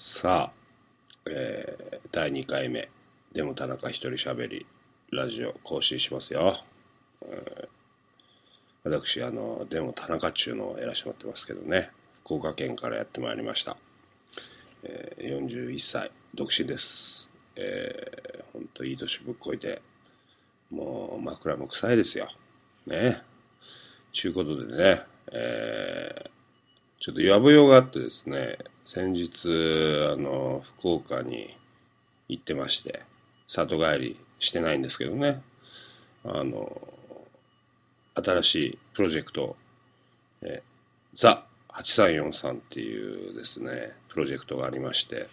さあ、えー、第2回目、でも田中一人喋り、ラジオ更新しますよ。えー、私、あの、でも田中中のをやらせてもらってますけどね、福岡県からやってまいりました。えー、41歳、独身です。えー、ほんといい年ぶっこいて、もう枕も臭いですよ。ね。ちゅうことでね、えー、ちょっとやぶよがあってですね、先日、あの、福岡に行ってまして、里帰りしてないんですけどね、あの、新しいプロジェクト、えザ8343っていうですね、プロジェクトがありまして、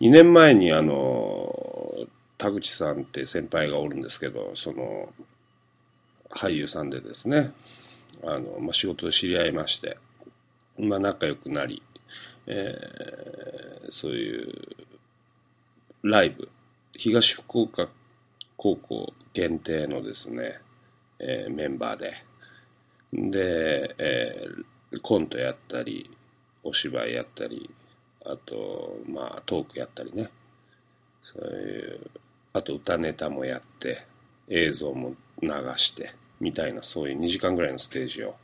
2年前にあの、田口さんって先輩がおるんですけど、その、俳優さんでですね、あの、まあ、仕事で知り合いまして、まあ、仲良くなり、えー、そういうライブ、東福岡高校限定のですね、えー、メンバーで、で、えー、コントやったり、お芝居やったり、あと、まあ、トークやったりね、そういう、あと歌ネタもやって、映像も流して、みたいな、そういう2時間ぐらいのステージを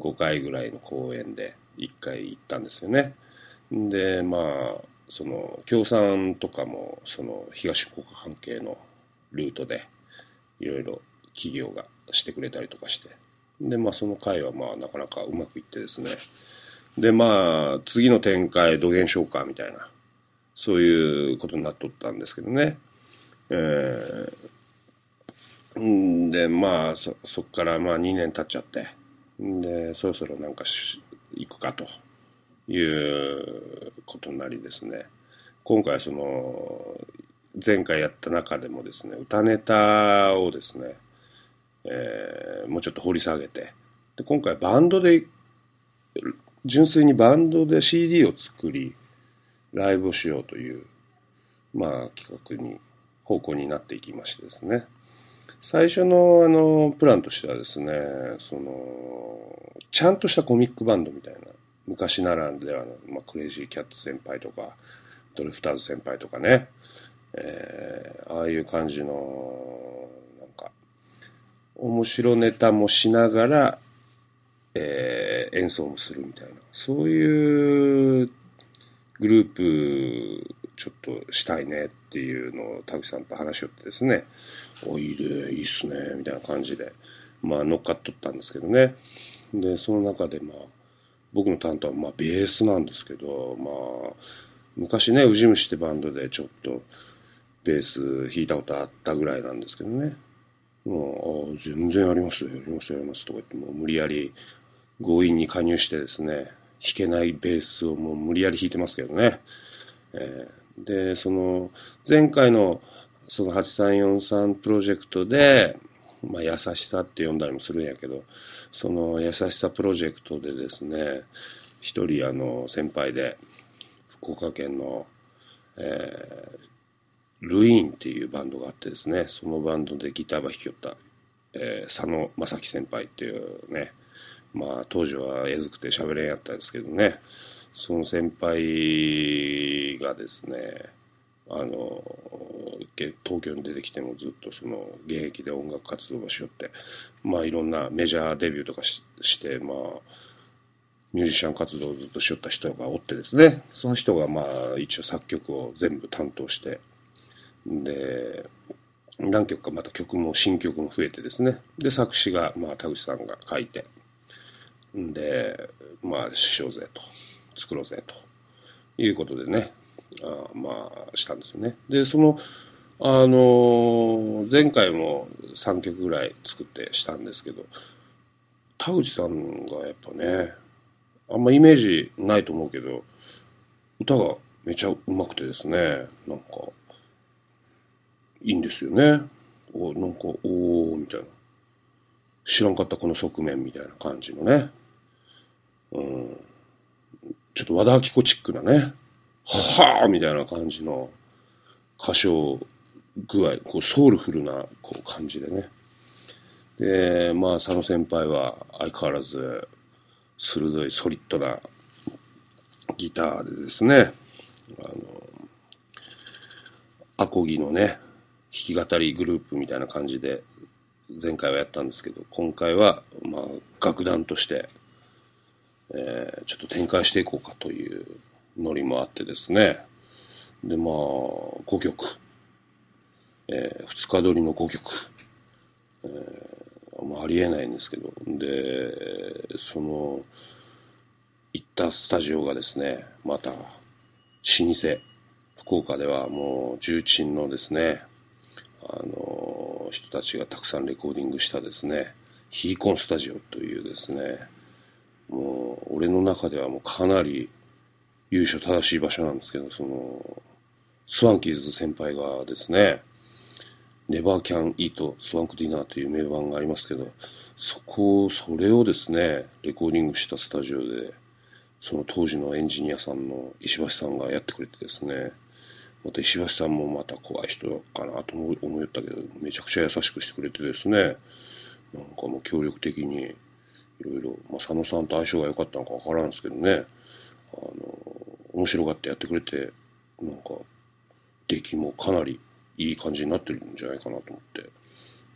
5回ぐらいの公演で1回行ったんですよね。で、まあ、その、協賛とかも、その、東福岡関係のルートで、いろいろ企業がしてくれたりとかして。で、まあ、その回は、まあ、なかなかうまくいってですね。で、まあ、次の展開、土下しようか、みたいな、そういうことになっとったんですけどね。えー、んで、まあ、そ、そっから、まあ、2年経っちゃって。で、そろそろなんか行くかということになりですね。今回その、前回やった中でもですね、歌ネタをですね、えー、もうちょっと掘り下げて、で今回バンドで、純粋にバンドで CD を作り、ライブをしようという、まあ企画に、方向になっていきましてですね。最初のあの、プランとしてはですね、その、ちゃんとしたコミックバンドみたいな、昔ならではの、まあ、クレイジーキャッツ先輩とか、ドリフターズ先輩とかね、えー、ああいう感じの、なんか、面白ネタもしながら、えー、演奏もするみたいな、そういうグループちょっとしたいねっていうのを田口さんと話し合ってですね、おいいで、いいっすね、みたいな感じで、まあ乗っかっとったんですけどね。で、その中でまあ、僕の担当はまあベースなんですけど、まあ、昔ね、ウジ虫ってバンドでちょっとベース弾いたことあったぐらいなんですけどね。もう、全然やりますよやりますやりますとか言って、もう無理やり強引に加入してですね、弾けないベースをもう無理やり弾いてますけどね。えで、その、前回のその8343プロジェクトで、まあ、優しさって呼んだりもするんやけど、その優しさプロジェクトでですね、一人あの先輩で、福岡県の、えー、ルイーンっていうバンドがあってですね、そのバンドでギターば弾きよった、えー、佐野正樹先輩っていうね、まあ当時はえずくて喋れんやったんですけどね、その先輩がですね、あの、東京に出てきてもずっとその現役で音楽活動をしよって、まあいろんなメジャーデビューとかしして、まあ、ミュージシャン活動をずっとしよった人がおってですね、その人がまあ一応作曲を全部担当して、で、何曲かまた曲も新曲も増えてですね、で、作詞がまあ田口さんが書いて、んで、まあしようぜと。作ろうぜということでね、あまあ、したんですよね。で、その、あの前回も3曲ぐらい作ってしたんですけど、田口さんがやっぱね、あんまイメージないと思うけど、歌がめちゃうまくてですね、なんか、いいんですよね。おなんか、おー、みたいな。知らんかったこの側面みたいな感じのね。うん。ちょっと和田アキ子チックなね、はぁみたいな感じの歌唱具合、こうソウルフルなこう感じでね。で、まあ、佐野先輩は相変わらず鋭いソリッドなギターでですね、あの、アコギのね、弾き語りグループみたいな感じで、前回はやったんですけど、今回は、まあ、楽団として、えー、ちょっと展開していこうかというノリもあってですね。で、まあ、5曲。えー、2日撮りの5曲。えー、まあ、ありえないんですけど。で、その、行ったスタジオがですね、また、老舗。福岡ではもう重鎮のですね、あの人たちがたくさんレコーディングしたですね、ヒーコンスタジオというですね、もう俺の中ではもうかなり優勝正しい場所なんですけど、その、スワンキーズ先輩がですね、ネバーキャンイートスワンクディナーという名盤がありますけど、そこを、それをですね、レコーディングしたスタジオで、その当時のエンジニアさんの石橋さんがやってくれてですね、また石橋さんもまた怖い人かなと思いったけど、めちゃくちゃ優しくしてくれてですね、なんかもう協力的にいろいろ、まあ、佐野さんと相性が良かったのかわからんですけどね、あの、面白がってやってくれて、なんか、出来もかなりいい感じになってるんじゃないかなと思って。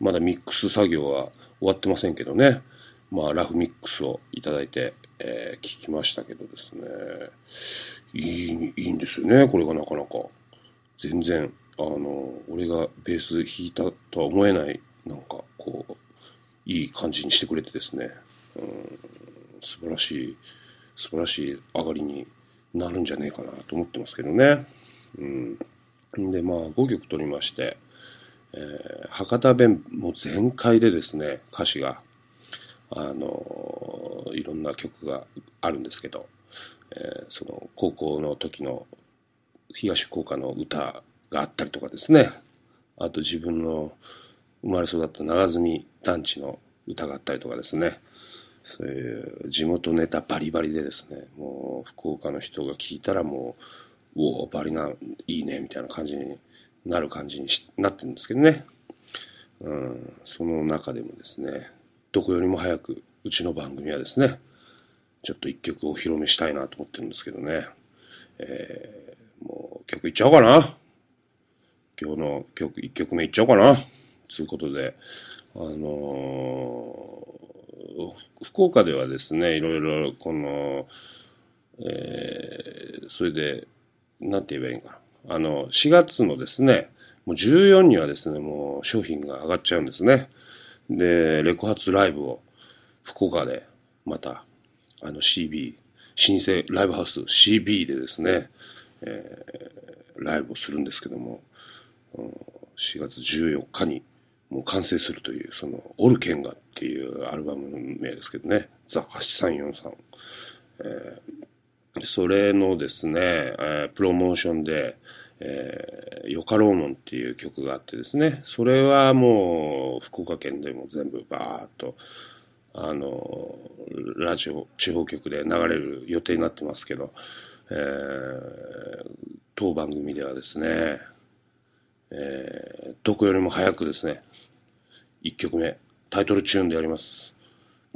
まだミックス作業は終わってませんけどね、まあ、ラフミックスをいただいて、えー、聞きましたけどですね、いい、いいんですよね、これがなかなか。全然、あの、俺がベース弾いたとは思えない、なんか、こう、いい感じにしてくれてですね、うん、素晴らしい、素晴らしい上がりになるんじゃねえかなと思ってますけどね。うん。で、まあ、5曲取りまして、えー、博多弁も全開でですね、歌詞が、あのいろんな曲があるんですけど、えー、その高校の時の東福岡の歌があったりとかですね。あと自分の生まれ育った長住団地の歌があったりとかですね。そういう地元ネタバリバリでですね、もう福岡の人が聞いたらもう、おお、バリな、いいね、みたいな感じになる感じになってるんですけどね。うん、その中でもですね、どこよりも早く、うちの番組はですね、ちょっと一曲お披露目したいなと思ってるんですけどね。えーもう曲いっちゃおうかな。今日の曲、1曲目いっちゃおうかな。つうことで、あの、福岡ではですね、いろいろ、この、えー、それで、なんて言えばいいんかな。あの、4月のですね、もう14にはですね、もう商品が上がっちゃうんですね。で、レコ発ライブを福岡で、また、あの CB、新生ライブハウス CB でですね、えー、ライブをするんですけども、4月14日にもう完成するという、その、オルケンガっていうアルバム名ですけどね、ザ8343。えー、それのですね、えー、プロモーションで、えー、ヨカローモンっていう曲があってですね、それはもう福岡県でも全部バーっと、あの、ラジオ、地方局で流れる予定になってますけど、えー、当番組ではですね、えー、どこよりも早くですね、1曲目、タイトルチューンであります。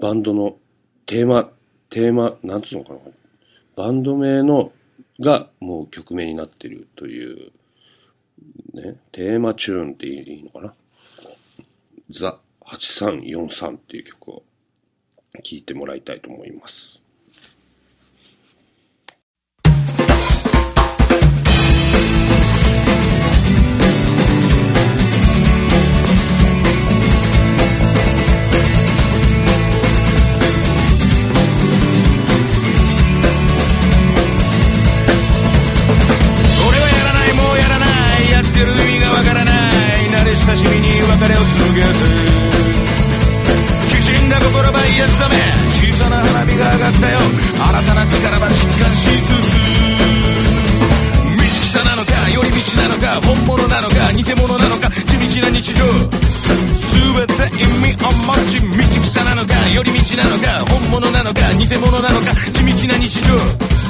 バンドのテーマ、テーマ、なんつうのかな。バンド名の、がもう曲名になってるという、ね、テーマチューンっていいのかな。ザ8343っていう曲を聴いてもらいたいと思います。なのか本物なのか偽物なのか地道な日常。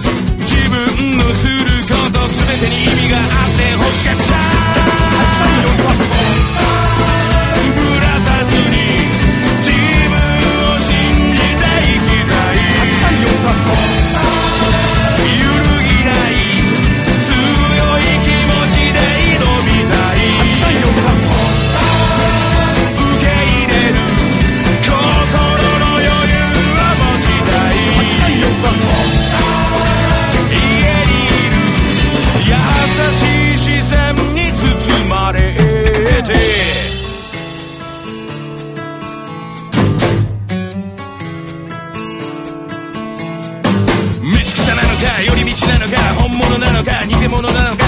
か寄り道なのか本物なのか偽物なのか